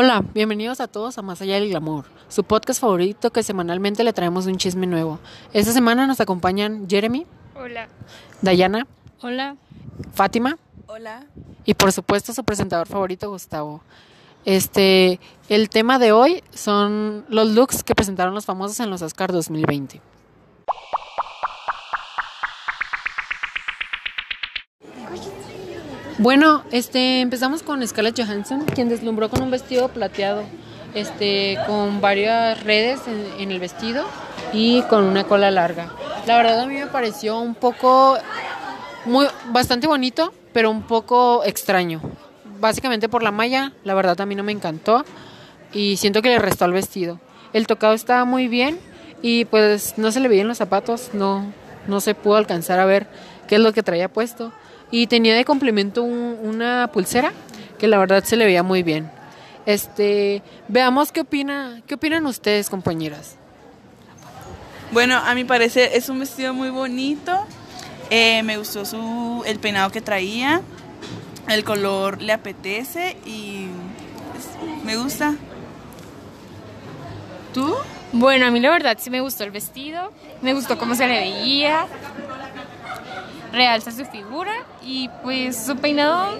Hola, bienvenidos a todos a Más Allá del Glamour, su podcast favorito que semanalmente le traemos un chisme nuevo. Esta semana nos acompañan Jeremy, Hola. Dayana, Hola. Fátima Hola. y por supuesto su presentador favorito Gustavo. Este, el tema de hoy son los looks que presentaron los famosos en los Oscars 2020. Bueno, este, empezamos con Scarlett Johansson, quien deslumbró con un vestido plateado, este, con varias redes en, el vestido y con una cola larga. La verdad a mí me pareció un poco, muy, bastante bonito, pero un poco extraño. Básicamente por la malla, la verdad a mí no me encantó y siento que le restó al vestido. El tocado estaba muy bien y pues no se le veían los zapatos, no, no se pudo alcanzar a ver qué es lo que traía puesto. Y tenía de complemento un- una pulsera que la verdad se le veía muy bien. Este, veamos qué opina, qué opinan ustedes, compañeras. Bueno, a mi parecer es un vestido muy bonito. Eh, me gustó su, el peinado que traía. El color le apetece y pues, me gusta. ¿Tú? Bueno, a mí la verdad sí me gustó el vestido, me gustó cómo se le veía, realza su figura y pues su peinado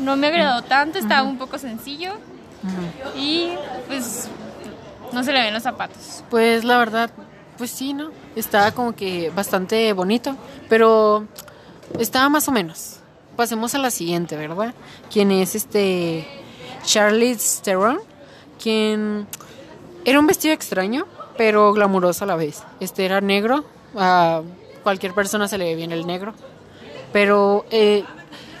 no me agradó tanto, estaba un poco sencillo y pues no se le ven los zapatos. Pues la verdad, pues sí, ¿no? Estaba como que bastante bonito, pero estaba más o menos. Pasemos a la siguiente, ¿verdad? Quien es este Charlize Theron, quien era un vestido extraño, pero glamuroso a la vez. Este era negro, a cualquier persona se le ve bien el negro, pero eh,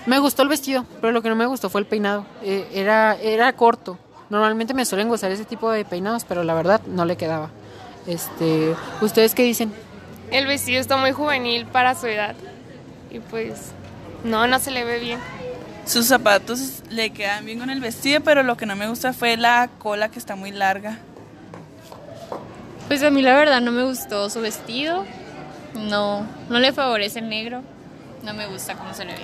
me gustó el vestido, pero lo que no me gustó fue el peinado. Eh, era, era corto. Normalmente me suelen gustar ese tipo de peinados, pero la verdad no le quedaba. Este, ¿ustedes qué dicen? El vestido está muy juvenil para su edad. Y pues, no, no se le ve bien. Sus zapatos le quedan bien con el vestido, pero lo que no me gusta fue la cola que está muy larga. Pues a mí la verdad no me gustó su vestido, no, no le favorece el negro, no me gusta cómo se le ve.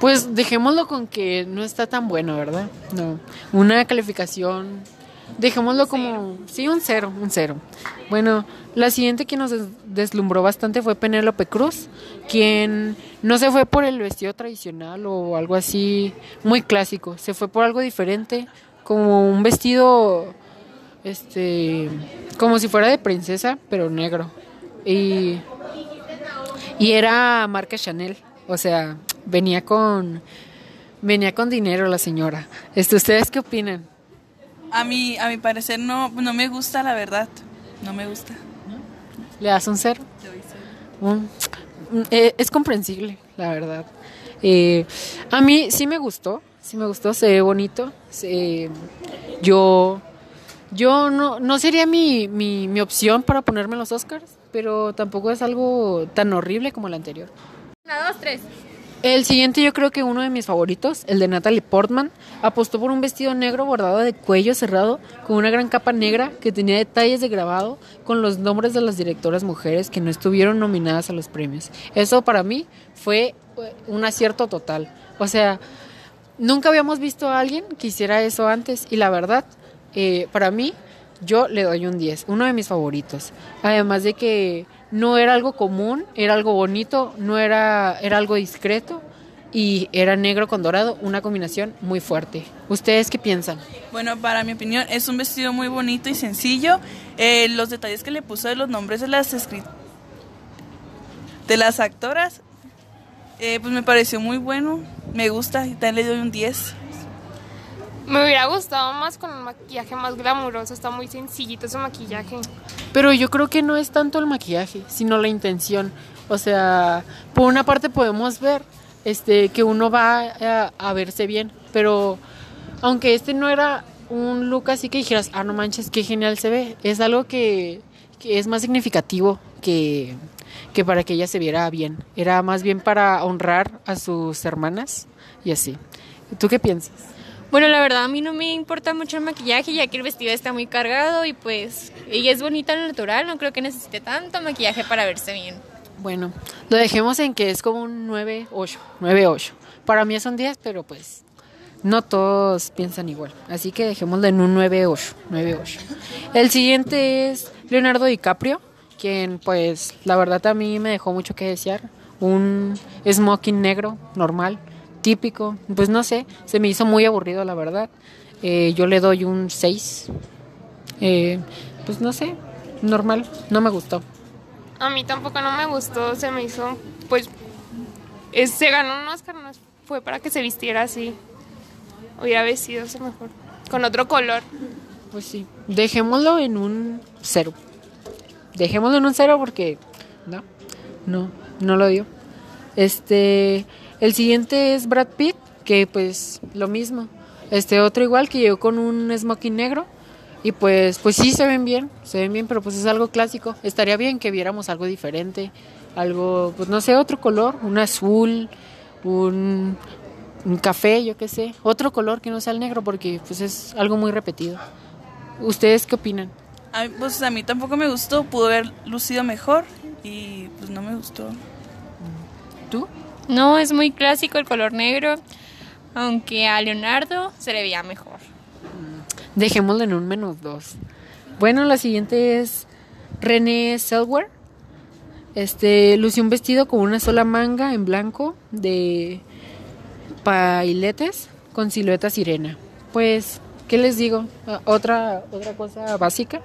Pues dejémoslo con que no está tan bueno, ¿verdad? No. Una calificación. Dejémoslo como. Sí, un cero, un cero. Bueno, la siguiente que nos des- deslumbró bastante fue Penélope Cruz, quien no se fue por el vestido tradicional o algo así muy clásico, se fue por algo diferente, como un vestido. Este. Como si fuera de princesa, pero negro. Y. Y era marca Chanel. O sea, venía con venía con dinero la señora. Este, ¿ustedes qué opinan? A mi, a mi parecer no, no me gusta, la verdad. No me gusta. ¿Le das un cero? Un- mm, eh, es comprensible, la verdad. Eh, a mí sí me gustó, sí me gustó, se ve bonito. se- yo yo no, no sería mi, mi, mi opción para ponerme los Oscars, pero tampoco es algo tan horrible como el anterior. Una, dos, tres. El siguiente yo creo que uno de mis favoritos, el de Natalie Portman, apostó por un vestido negro bordado de cuello cerrado con una gran capa negra que tenía detalles de grabado con los nombres de las directoras mujeres que no estuvieron nominadas a los premios. Eso para mí fue eh, un acierto total. O sea, nunca habíamos visto a alguien que hiciera eso antes y la verdad, eh, para mí, yo le doy un 10, uno de mis favoritos. Además de que no era algo común, era algo bonito, no era, era algo discreto y era negro con dorado, una combinación muy fuerte. ¿Ustedes qué piensan? Bueno, para mi opinión es un vestido muy bonito y sencillo. Eh, los detalles que le puso de los nombres de las de las actoras, eh, pues me pareció muy bueno. Me gusta y también le doy un 10. Me hubiera gustado más con un maquillaje más glamuroso. Está muy sencillito su maquillaje. Pero yo creo que no es tanto el maquillaje, sino la intención. O sea, por una parte podemos ver este que uno va a, a verse bien, pero aunque este no era un look así que dijeras, ah, no manches, qué genial se ve, es algo que, que es más significativo que, que para que ella se viera bien. Era más bien para honrar a sus hermanas y así. ¿Tú qué piensas? Bueno, la verdad a mí no me importa mucho el maquillaje ya que el vestido está muy cargado y pues ella es bonita al natural, no creo que necesite tanto maquillaje para verse bien. Bueno, lo dejemos en que es como un 9-8, 9-8. Para mí es un 10, pero pues no todos piensan igual. Así que dejémoslo en un 9-8. 9-8. El siguiente es Leonardo DiCaprio, quien pues la verdad a mí me dejó mucho que desear. Un smoking negro, normal, típico. Pues no sé, se me hizo muy aburrido la verdad. Eh, yo le doy un 6. Eh, pues no sé, normal, no me gustó. A mí tampoco no me gustó, se me hizo, pues, es- se ganó un Oscar, no fue para que se vistiera así. Hubiera vestido mejor, con otro color. Pues sí, dejémoslo en un 0. Dejémoslo en un 0 porque no, no, no lo dio. Este, el siguiente es Brad Pitt, que pues lo mismo. Este otro igual que llegó con un smoking negro y pues pues sí se ven bien, se ven bien, pero pues es algo clásico. Estaría bien que viéramos algo diferente, algo pues no sé, otro color, un azul, un un café, yo qué sé, otro color que no sea el negro porque pues es algo muy repetido. ¿Ustedes qué opinan? A mí, pues a mí tampoco me gustó, pudo haber lucido mejor y pues no me gustó. ¿Tú? No, es muy clásico el color negro, aunque a Leonardo se le veía mejor. Dejémoslo en un menos dos. Bueno, la siguiente es René Selwer. Este lució un vestido con una sola manga en blanco de pailetes con silueta sirena. Pues, ¿qué les digo? Ah, Otra, otra cosa básica,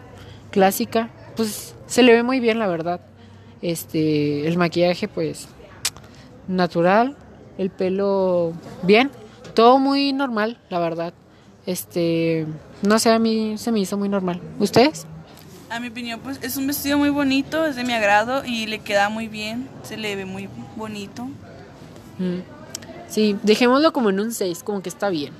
clásica. Pues se le ve muy bien, la verdad. Este, el maquillaje, pues, natural. El pelo, bien. Todo muy normal, la verdad. Este, no sé, a mí se me hizo muy normal. ¿Ustedes? A mi opinión, pues es un vestido muy bonito, es de mi agrado y le queda muy bien, se le ve muy bonito. Mm. Sí, dejémoslo como en un 6, como que está bien.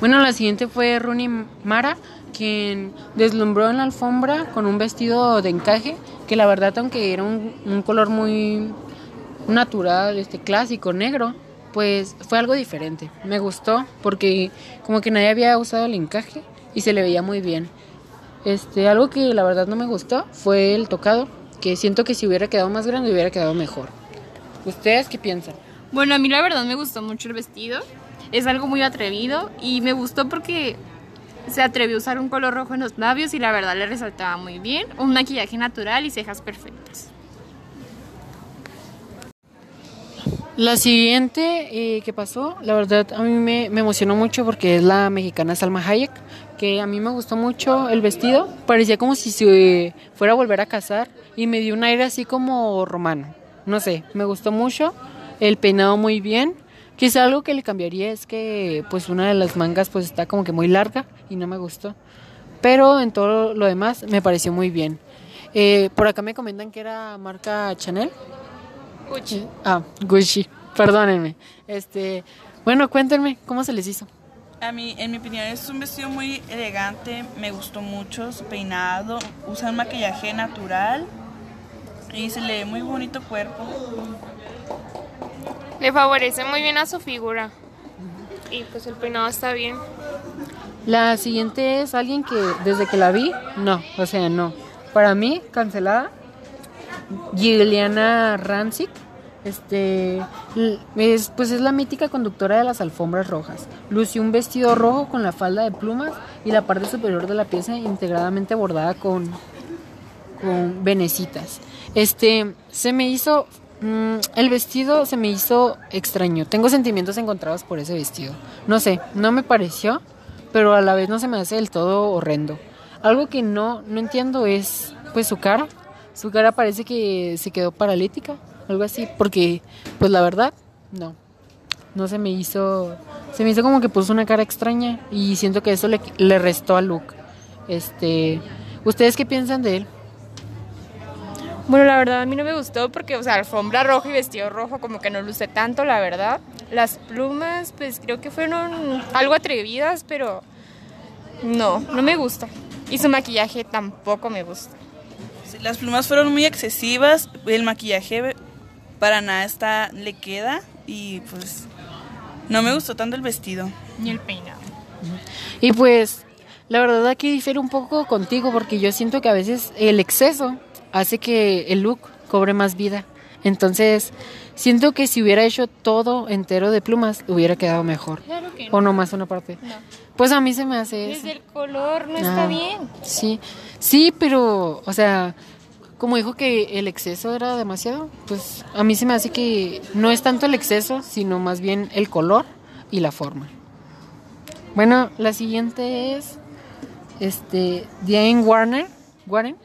Bueno, la siguiente fue Rooney Mara, quien deslumbró en la alfombra con un vestido de encaje, que la verdad, aunque era un, un color muy natural, este clásico, negro, pues fue algo diferente. Me gustó porque como que nadie había usado el encaje y se le veía muy bien. Este, algo que la verdad no me gustó fue el tocado, que siento que si hubiera quedado más grande hubiera quedado mejor. ¿Ustedes qué piensan? Bueno, a mí la verdad me gustó mucho el vestido. Es algo muy atrevido y me gustó porque se atrevió a usar un color rojo en los labios y la verdad le resaltaba muy bien. Un maquillaje natural y cejas perfectas. La siguiente eh, que pasó, la verdad a mí me, me emocionó mucho porque es la mexicana Salma Hayek, que a mí me gustó mucho el vestido, parecía como si se fuera a volver a casar y me dio un aire así como romano, no sé, me gustó mucho, el peinado muy bien, quizá algo que le cambiaría es que pues una de las mangas pues está como que muy larga y no me gustó, pero en todo lo demás me pareció muy bien. Eh, por acá me comentan que era marca Chanel. Gucci. Ah, Gucci, perdónenme. Este, bueno, cuéntenme, ¿cómo se les hizo? A mí, en mi opinión, es un vestido muy elegante, me gustó mucho su peinado, usa un maquillaje natural y se le ve muy bonito cuerpo. Le favorece muy bien a su figura. Y pues el peinado está bien. La siguiente es alguien que desde que la vi, no, o sea, no. Para mí, cancelada. Gilliana Rancic, este, es, pues es la mítica conductora de las alfombras rojas. Lució un vestido rojo con la falda de plumas y la parte superior de la pieza integradamente bordada con, con venecitas. Este, se me hizo, mm, el vestido se me hizo extraño. Tengo sentimientos encontrados por ese vestido. No sé, no me pareció, pero a la vez no se me hace del todo horrendo. Algo que no, no entiendo es, pues su cara. Su cara parece que se quedó paralítica, algo así, porque, pues la verdad, no. No se me hizo, se me hizo como que puso una cara extraña y siento que eso le, le restó al look. Este, ¿ustedes qué piensan de él? Bueno, la verdad a mí no me gustó porque, o sea, alfombra roja y vestido rojo como que no luce tanto, la verdad. Las plumas, pues creo que fueron algo atrevidas, pero no, no me gusta. Y su maquillaje tampoco me gusta. Las plumas fueron muy excesivas, el maquillaje para nada está, le queda y pues no me gustó tanto el vestido. Ni el peinado. Y pues, la verdad aquí difiere un poco contigo porque yo siento que a veces el exceso hace que el look cobre más vida. Entonces, siento que si hubiera hecho todo entero de plumas, hubiera quedado mejor. Claro que O nomás una parte. No. Pues a mí se me hace eso. Desde el color no Ah, está bien. Sí, sí, pero, o sea, como dijo que el exceso era demasiado, pues a mí se me hace que no es tanto el exceso, sino más bien el color y la forma. Bueno, la siguiente es, este, Diane Warner, Warren,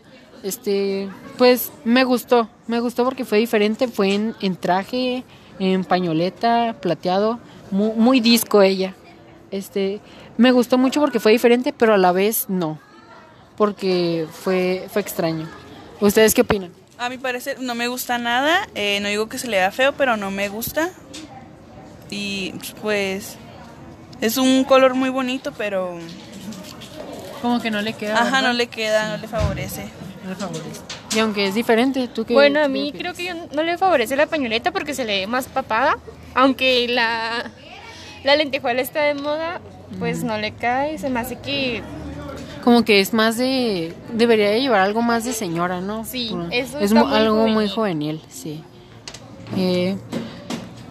este, pues me gustó, me gustó porque fue diferente, fue en, en traje, en pañoleta, plateado, muy, muy disco ella. Este, me gustó mucho porque fue diferente, pero a la vez no, porque fue, fue extraño. ¿Ustedes qué opinan? A mi parecer no me gusta nada, eh, no digo que se le vea feo, pero no me gusta. Y pues es un color muy bonito, pero Como que no le queda. ajá, no le queda, no le favorece. Y aunque es diferente, tú qué Bueno, a mí creo que yo no le favorece la pañoleta porque se le ve más papada. Aunque la, la lentejuela está de moda, pues no le cae. Se me hace que Como que es más de. Debería de llevar algo más de señora, ¿no? Sí, Por- eso Es muy algo muy juvenil. juvenil, sí. Eh,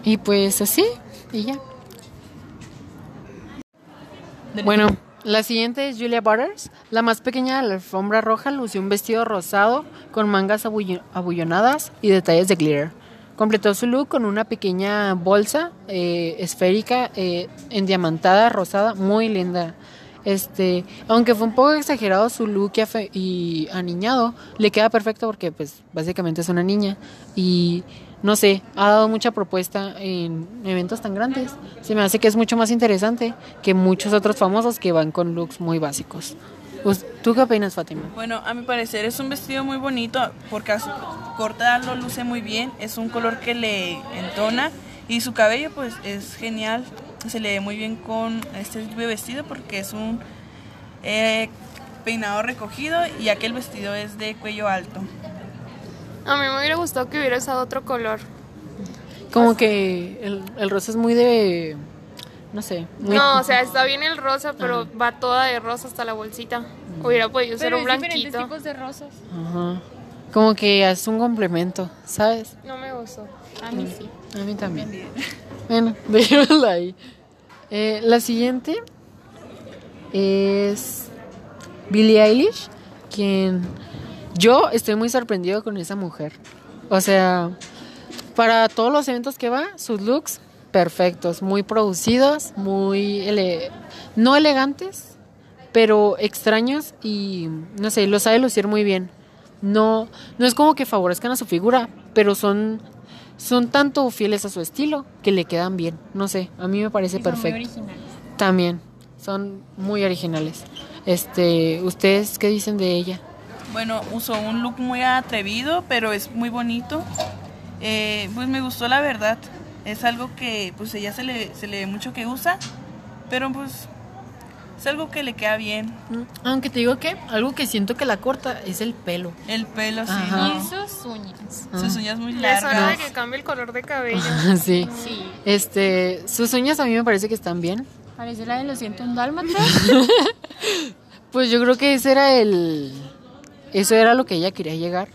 y pues así, y ya. Bueno, la siguiente es Julia Butters. La más pequeña de la alfombra roja lució un vestido rosado con mangas abullo- abullonadas y detalles de glitter. Completó su look con una pequeña bolsa eh, esférica eh, endiamantada, rosada, muy linda. Este, aunque fue un poco exagerado su look y, aniñado, le queda perfecto porque pues básicamente es una niña y no sé, ha dado mucha propuesta en eventos tan grandes. Se me hace que es mucho más interesante que muchos otros famosos que van con looks muy básicos. ¿Tú qué opinas, Fátima? Bueno, a mi parecer es un vestido muy bonito porque a corta lo luce muy bien, es un color que le entona y su cabello pues es genial, se le ve muy bien con este tipo de vestido porque es un eh, peinado recogido y aquel vestido es de cuello alto. A mí me hubiera gustado que hubiera usado otro color. Como que el, el rosa es muy de... No sé. Muy, No, o sea, está bien el rosa, pero va toda de rosa hasta la bolsita. Hubiera podido ser Pero un diferentes blanquito. tipos de rosas. Ajá. Como que es un complemento, ¿sabes? No me gustó. A mí sí. A mí también. Bueno, dejémosla ahí. Eh, la siguiente es Billie Eilish, quien yo estoy muy sorprendido con esa mujer. O sea, para todos los eventos que va, sus looks perfectos, muy producidos, muy ele- no elegantes, pero extraños y no sé, lo sabe lucir muy bien. No, no es como que favorezcan a su figura, pero son, son tanto fieles a su estilo que le quedan bien. No sé, a mí me parece son muy perfecto. originales. También, son muy originales. Este, ¿ustedes qué dicen de ella? Bueno, usó un look muy atrevido, pero es muy bonito. Eh, pues me gustó la verdad. Es algo que pues ella se le, se le ve mucho que usa, pero pues es algo que le queda bien. Mm, Aunque te digo que algo que siento que la corta es el pelo. El pelo, sí. Ajá. Y sus uñas. Sus uñas muy Ya es hora de largas. que cambie el color de cabello. sí. Sí. Este, sus uñas a mí me parece que están bien. Parece la de los 101 dálmatas. Pues yo creo que ese era el eso era lo que ella quería llegar.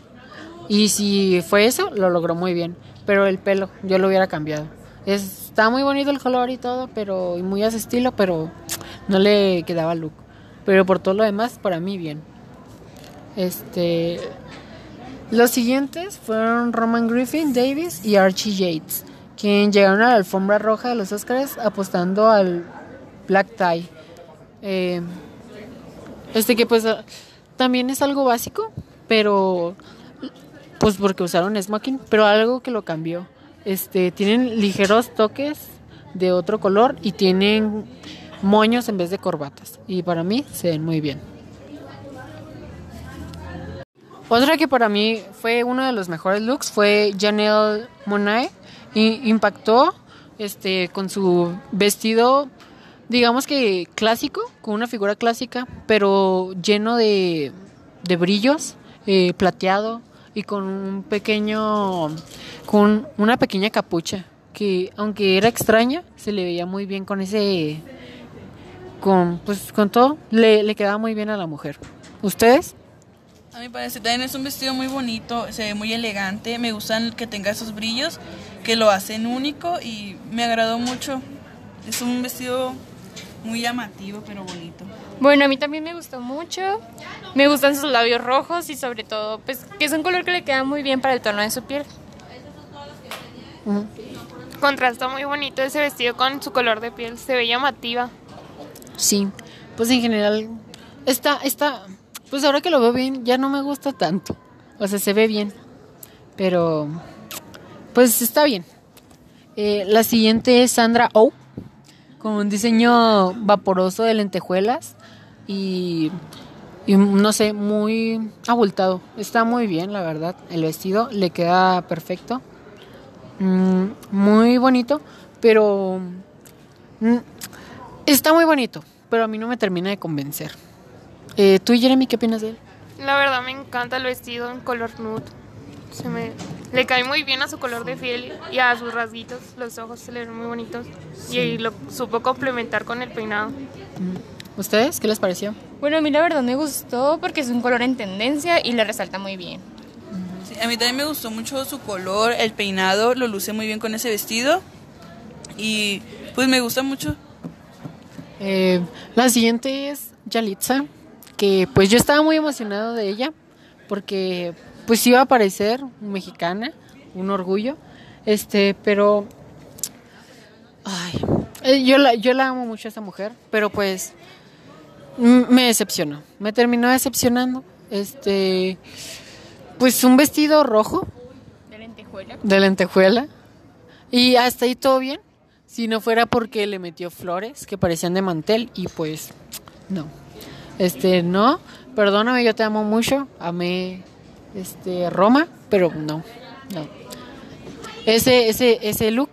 Y si fue eso, lo logró muy bien, pero el pelo yo lo hubiera cambiado. Es- está muy bonito el color y todo, pero y muy a su estilo, pero no le quedaba look. Pero por todo lo demás, para mí bien. Este los siguientes fueron Roman Griffin Davis y Archie Yates, quien llegaron a la alfombra roja de los Oscars apostando al black tie. Eh, este que pues también es algo básico, pero pues porque usaron smoking, pero algo que lo cambió. Este, tienen ligeros toques de otro color y tienen moños en vez de corbatas. Y para mí se ven muy bien. Otra que para mí fue uno de los mejores looks fue Janelle Monáe. Y impactó este, con su vestido, digamos que clásico, con una figura clásica, pero lleno de, de brillos, eh, plateado y con un pequeño, con una pequeña capucha que aunque era extraña, se le veía muy bien con ese, con, pues con todo, le, le quedaba muy bien a la mujer. ¿Ustedes? A mi parecer también es un vestido muy bonito, se ve muy elegante, me gustan que tenga esos brillos que lo hacen único y me agradó mucho. Es un vestido muy llamativo pero bonito. Bueno, a mí también me gustó mucho. Me gustan sus labios rojos y sobre todo, pues, que es un color que le queda muy bien para el tono de su piel. Contrasta muy bonito ese vestido con su color de piel. Se ve llamativa. Sí, pues en general está, está, pues ahora que lo veo bien ya no me gusta tanto. O sea, se ve bien, pero pues está bien. Eh, la siguiente es Sandra Oh, con un diseño vaporoso de lentejuelas y, y no sé, muy abultado. Está muy bien, la verdad. El vestido le queda perfecto. Mm, muy bonito, pero mm, está muy bonito, pero a mí no me termina de convencer. Eh, ¿Tú, Jeremy, qué opinas de él? La verdad me encanta el vestido en color nude. Se me le cae muy bien a su color de piel y a sus rasguitos. Los ojos se le ven muy bonitos. Y lo supo complementar con el peinado. ¿Ustedes qué les pareció? Bueno, a mí la verdad me gustó porque es un color en tendencia y le resalta muy bien. Sí, a mí también me gustó mucho su color, el peinado, lo luce muy bien con ese vestido y pues me gusta mucho. Eh, la siguiente es Yalitza, que pues yo estaba muy emocionado de ella porque pues iba a aparecer mexicana, un orgullo, este, pero ay, eh, yo la yo la amo mucho a esa mujer, pero pues me decepcionó, me terminó decepcionando, este, pues un vestido rojo De lentejuela. de lentejuela y hasta ahí todo bien, si no fuera porque le metió flores que parecían de mantel y pues no. Este, no, perdóname, yo te amo mucho, amé este Roma, pero no, no. Ese ese ese look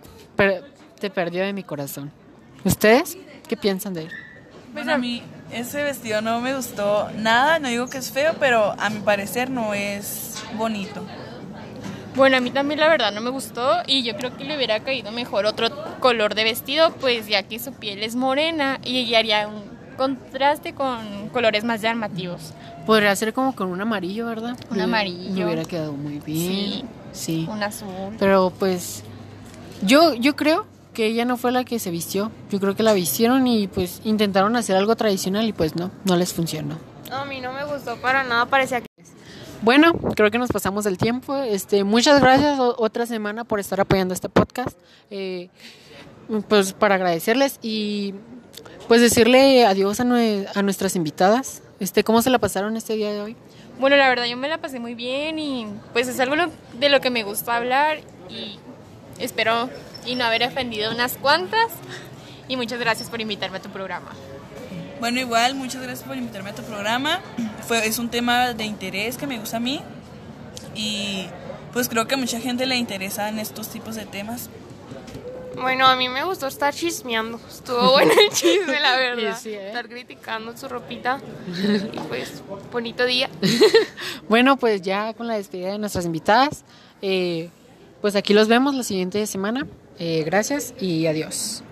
te perdió de mi corazón. ¿Ustedes qué piensan de él? Bueno, a mí ese vestido no me gustó nada, no digo que es feo, pero a mi parecer no es bonito. Bueno, a mí también la verdad no me gustó y yo creo que le hubiera caído mejor otro color de vestido, pues ya que su piel es morena y ella haría un contraste con colores más llamativos. Podría ser como con un amarillo, ¿verdad? Un amarillo. Me hubiera quedado muy bien. Sí. Un azul. Pero pues yo yo creo que ella no fue la que se vistió. Yo creo que la vistieron y pues intentaron hacer algo tradicional y pues no, no les funcionó. A mí no me gustó para nada. Parecía que Bueno, creo que nos pasamos del tiempo. Este, muchas gracias otra semana por estar apoyando este podcast. Eh, pues para agradecerles y pues decirle adiós a, nue- a nuestras invitadas. Este, ¿cómo se la pasaron este día de hoy? Bueno, la verdad yo me la pasé muy bien y pues es algo de lo que me gusta hablar y espero y no haber ofendido unas cuantas y muchas gracias por invitarme a tu programa. Bueno, igual, muchas gracias por invitarme a tu programa. Fue, es un tema de interés que me gusta a mí y pues creo que a mucha gente le interesan estos tipos de temas. Bueno, a mí me gustó estar chismeando. Estuvo bueno el chisme, la verdad. Sí, sí, ¿eh? Estar criticando su ropita. Y pues, bonito día. Bueno, pues ya con la despedida de nuestras invitadas, eh, pues aquí los vemos la siguiente semana. Eh, gracias y adiós.